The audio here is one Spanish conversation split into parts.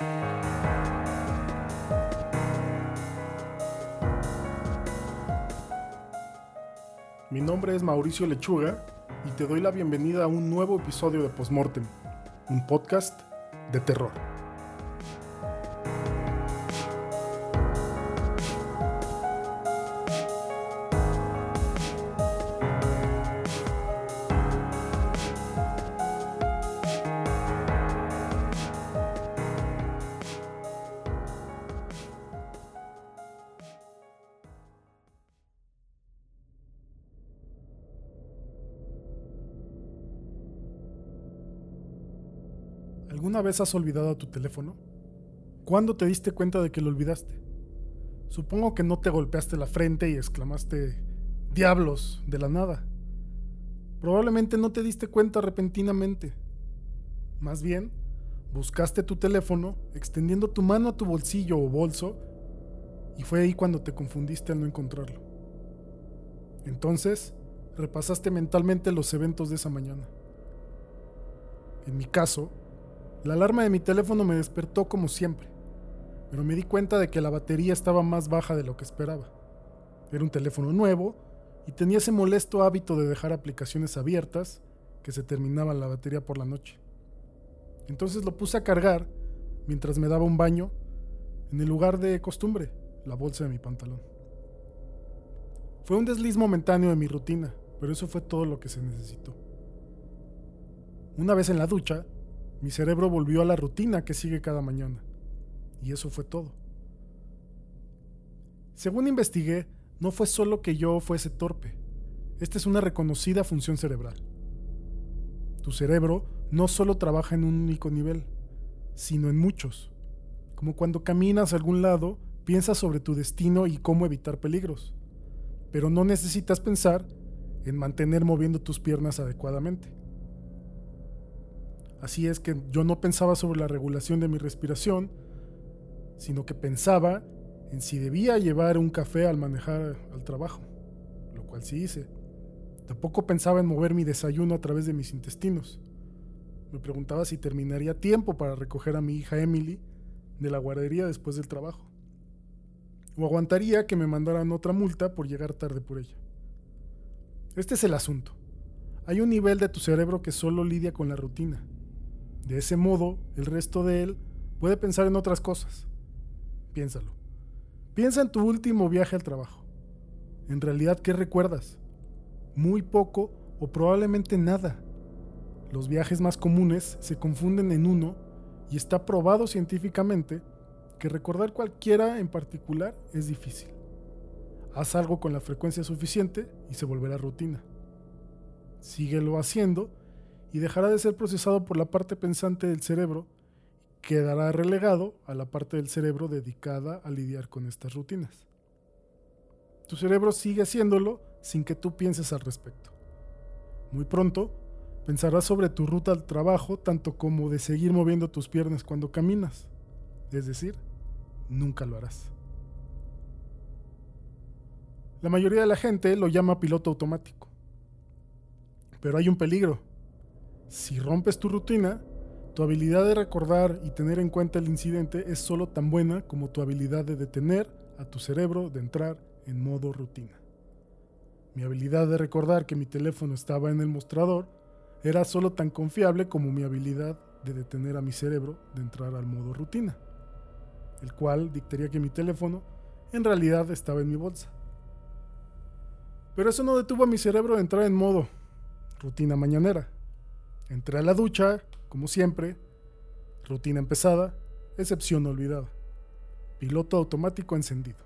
Mi nombre es Mauricio Lechuga y te doy la bienvenida a un nuevo episodio de Postmortem, un podcast de terror. ¿Alguna vez has olvidado tu teléfono? ¿Cuándo te diste cuenta de que lo olvidaste? Supongo que no te golpeaste la frente y exclamaste, diablos, de la nada. Probablemente no te diste cuenta repentinamente. Más bien, buscaste tu teléfono extendiendo tu mano a tu bolsillo o bolso y fue ahí cuando te confundiste al no encontrarlo. Entonces, repasaste mentalmente los eventos de esa mañana. En mi caso, la alarma de mi teléfono me despertó como siempre, pero me di cuenta de que la batería estaba más baja de lo que esperaba. Era un teléfono nuevo y tenía ese molesto hábito de dejar aplicaciones abiertas que se terminaba la batería por la noche. Entonces lo puse a cargar mientras me daba un baño en el lugar de costumbre, la bolsa de mi pantalón. Fue un desliz momentáneo de mi rutina, pero eso fue todo lo que se necesitó. Una vez en la ducha, mi cerebro volvió a la rutina que sigue cada mañana. Y eso fue todo. Según investigué, no fue solo que yo fuese torpe. Esta es una reconocida función cerebral. Tu cerebro no solo trabaja en un único nivel, sino en muchos. Como cuando caminas a algún lado, piensas sobre tu destino y cómo evitar peligros. Pero no necesitas pensar en mantener moviendo tus piernas adecuadamente. Así es que yo no pensaba sobre la regulación de mi respiración, sino que pensaba en si debía llevar un café al manejar al trabajo, lo cual sí hice. Tampoco pensaba en mover mi desayuno a través de mis intestinos. Me preguntaba si terminaría tiempo para recoger a mi hija Emily de la guardería después del trabajo. O aguantaría que me mandaran otra multa por llegar tarde por ella. Este es el asunto. Hay un nivel de tu cerebro que solo lidia con la rutina de ese modo, el resto de él puede pensar en otras cosas. Piénsalo. Piensa en tu último viaje al trabajo. En realidad, ¿qué recuerdas? Muy poco o probablemente nada. Los viajes más comunes se confunden en uno y está probado científicamente que recordar cualquiera en particular es difícil. Haz algo con la frecuencia suficiente y se volverá rutina. Síguelo haciendo y dejará de ser procesado por la parte pensante del cerebro quedará relegado a la parte del cerebro dedicada a lidiar con estas rutinas. Tu cerebro sigue haciéndolo sin que tú pienses al respecto. Muy pronto, pensarás sobre tu ruta al trabajo tanto como de seguir moviendo tus piernas cuando caminas. Es decir, nunca lo harás. La mayoría de la gente lo llama piloto automático. Pero hay un peligro si rompes tu rutina, tu habilidad de recordar y tener en cuenta el incidente es solo tan buena como tu habilidad de detener a tu cerebro de entrar en modo rutina. Mi habilidad de recordar que mi teléfono estaba en el mostrador era solo tan confiable como mi habilidad de detener a mi cerebro de entrar al modo rutina, el cual dictaría que mi teléfono en realidad estaba en mi bolsa. Pero eso no detuvo a mi cerebro de entrar en modo rutina mañanera. Entré a la ducha, como siempre, rutina empezada, excepción olvidada. Piloto automático encendido.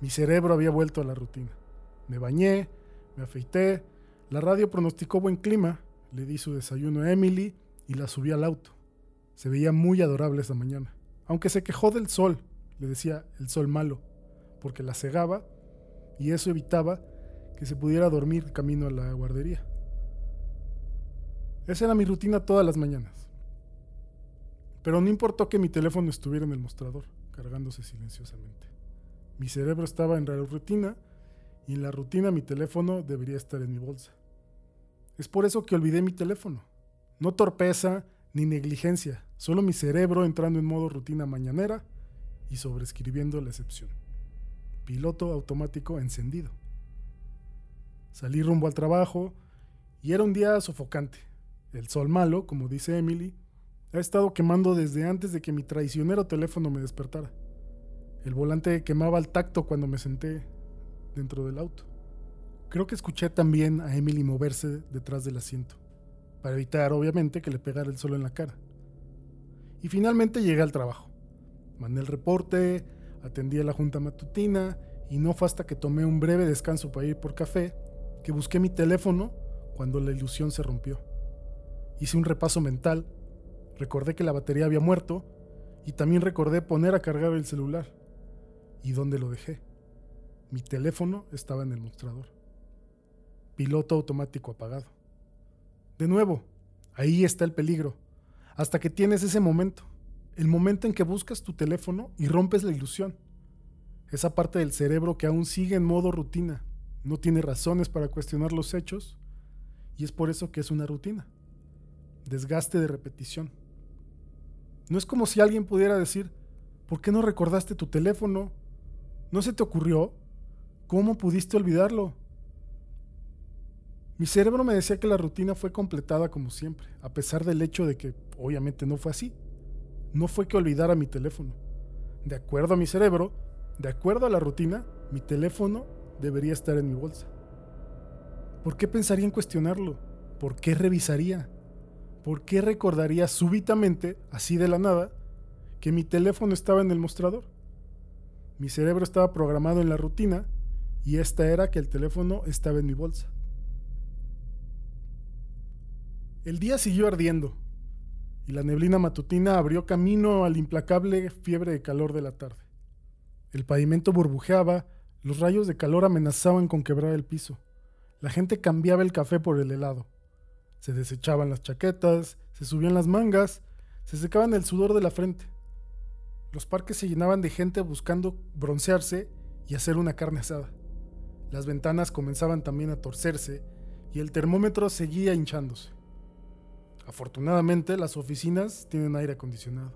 Mi cerebro había vuelto a la rutina. Me bañé, me afeité, la radio pronosticó buen clima, le di su desayuno a Emily y la subí al auto. Se veía muy adorable esa mañana, aunque se quejó del sol, le decía el sol malo, porque la cegaba y eso evitaba que se pudiera dormir camino a la guardería. Esa era mi rutina todas las mañanas. Pero no importó que mi teléfono estuviera en el mostrador, cargándose silenciosamente. Mi cerebro estaba en la rutina y en la rutina mi teléfono debería estar en mi bolsa. Es por eso que olvidé mi teléfono. No torpeza ni negligencia, Solo mi cerebro entrando en modo rutina mañanera y sobreescribiendo la excepción. Piloto automático encendido. Salí rumbo al trabajo y era un día sofocante. El sol malo, como dice Emily, ha estado quemando desde antes de que mi traicionero teléfono me despertara. El volante quemaba al tacto cuando me senté dentro del auto. Creo que escuché también a Emily moverse detrás del asiento, para evitar obviamente que le pegara el sol en la cara. Y finalmente llegué al trabajo. Mandé el reporte, atendí a la junta matutina y no fue hasta que tomé un breve descanso para ir por café que busqué mi teléfono cuando la ilusión se rompió. Hice un repaso mental, recordé que la batería había muerto y también recordé poner a cargar el celular. ¿Y dónde lo dejé? Mi teléfono estaba en el mostrador. Piloto automático apagado. De nuevo, ahí está el peligro. Hasta que tienes ese momento. El momento en que buscas tu teléfono y rompes la ilusión. Esa parte del cerebro que aún sigue en modo rutina. No tiene razones para cuestionar los hechos. Y es por eso que es una rutina. Desgaste de repetición. No es como si alguien pudiera decir, ¿por qué no recordaste tu teléfono? ¿No se te ocurrió? ¿Cómo pudiste olvidarlo? Mi cerebro me decía que la rutina fue completada como siempre, a pesar del hecho de que obviamente no fue así. No fue que olvidara mi teléfono. De acuerdo a mi cerebro, de acuerdo a la rutina, mi teléfono debería estar en mi bolsa. ¿Por qué pensaría en cuestionarlo? ¿Por qué revisaría? ¿Por qué recordaría súbitamente, así de la nada, que mi teléfono estaba en el mostrador? Mi cerebro estaba programado en la rutina y esta era que el teléfono estaba en mi bolsa. El día siguió ardiendo y la neblina matutina abrió camino al implacable fiebre de calor de la tarde. El pavimento burbujeaba, los rayos de calor amenazaban con quebrar el piso. La gente cambiaba el café por el helado. Se desechaban las chaquetas, se subían las mangas, se secaban el sudor de la frente. Los parques se llenaban de gente buscando broncearse y hacer una carne asada. Las ventanas comenzaban también a torcerse y el termómetro seguía hinchándose. Afortunadamente las oficinas tienen aire acondicionado.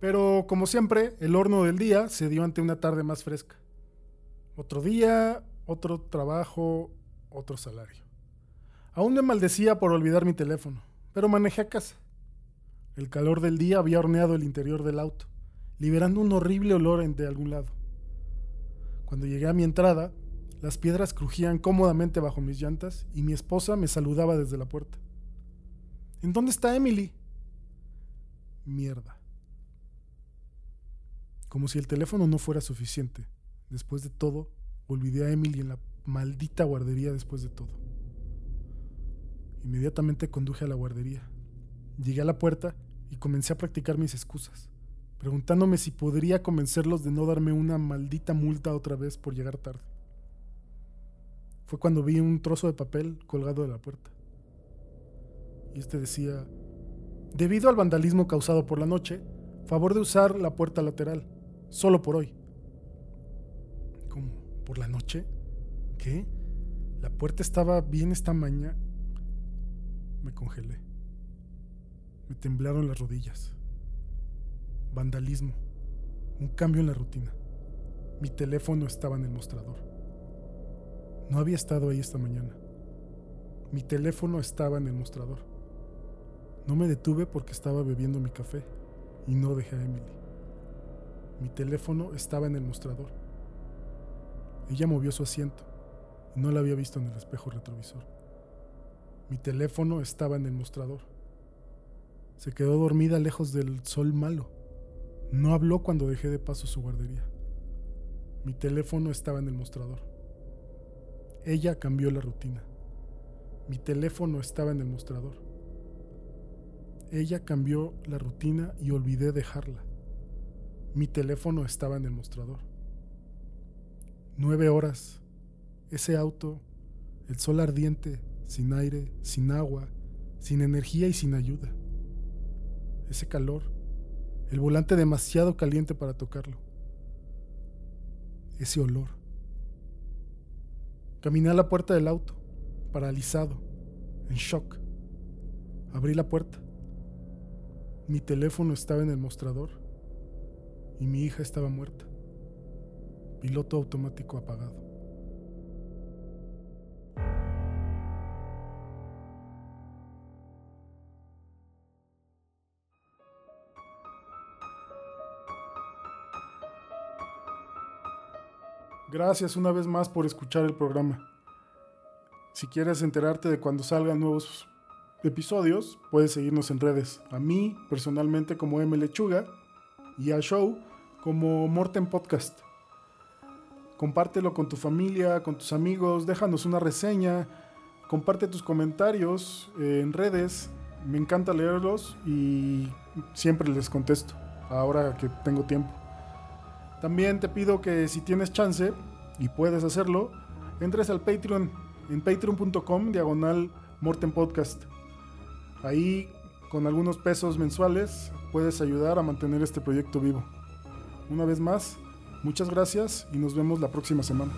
Pero como siempre, el horno del día se dio ante una tarde más fresca. Otro día, otro trabajo, otro salario. Aún me maldecía por olvidar mi teléfono, pero manejé a casa. El calor del día había horneado el interior del auto, liberando un horrible olor de algún lado. Cuando llegué a mi entrada, las piedras crujían cómodamente bajo mis llantas y mi esposa me saludaba desde la puerta. ¿En dónde está Emily? Mierda. Como si el teléfono no fuera suficiente. Después de todo, olvidé a Emily en la maldita guardería después de todo. Inmediatamente conduje a la guardería. Llegué a la puerta y comencé a practicar mis excusas preguntándome si podría convencerlos de no darme una maldita multa otra vez por llegar tarde. Fue cuando vi un trozo de papel colgado de la puerta. Y este decía, debido al vandalismo causado por la noche, favor de usar la puerta lateral, solo por hoy. ¿Cómo? ¿Por la noche? ¿Qué? La puerta estaba bien esta mañana. Me congelé. Me temblaron las rodillas vandalismo, un cambio en la rutina. Mi teléfono estaba en el mostrador. No había estado ahí esta mañana. Mi teléfono estaba en el mostrador. No me detuve porque estaba bebiendo mi café y no dejé a Emily. Mi teléfono estaba en el mostrador. Ella movió su asiento y no la había visto en el espejo retrovisor. Mi teléfono estaba en el mostrador. Se quedó dormida lejos del sol malo. No habló cuando dejé de paso su guardería. Mi teléfono estaba en el mostrador. Ella cambió la rutina. Mi teléfono estaba en el mostrador. Ella cambió la rutina y olvidé dejarla. Mi teléfono estaba en el mostrador. Nueve horas. Ese auto, el sol ardiente, sin aire, sin agua, sin energía y sin ayuda. Ese calor el volante demasiado caliente para tocarlo. Ese olor. Caminé a la puerta del auto, paralizado, en shock. Abrí la puerta. Mi teléfono estaba en el mostrador y mi hija estaba muerta. Piloto automático apagado. Gracias una vez más por escuchar el programa. Si quieres enterarte de cuando salgan nuevos episodios, puedes seguirnos en redes. A mí, personalmente, como M Lechuga y a Show como Morten Podcast. Compártelo con tu familia, con tus amigos, déjanos una reseña, comparte tus comentarios eh, en redes. Me encanta leerlos y siempre les contesto, ahora que tengo tiempo. También te pido que si tienes chance y puedes hacerlo, entres al Patreon en patreon.com diagonal Morten Podcast. Ahí con algunos pesos mensuales puedes ayudar a mantener este proyecto vivo. Una vez más, muchas gracias y nos vemos la próxima semana.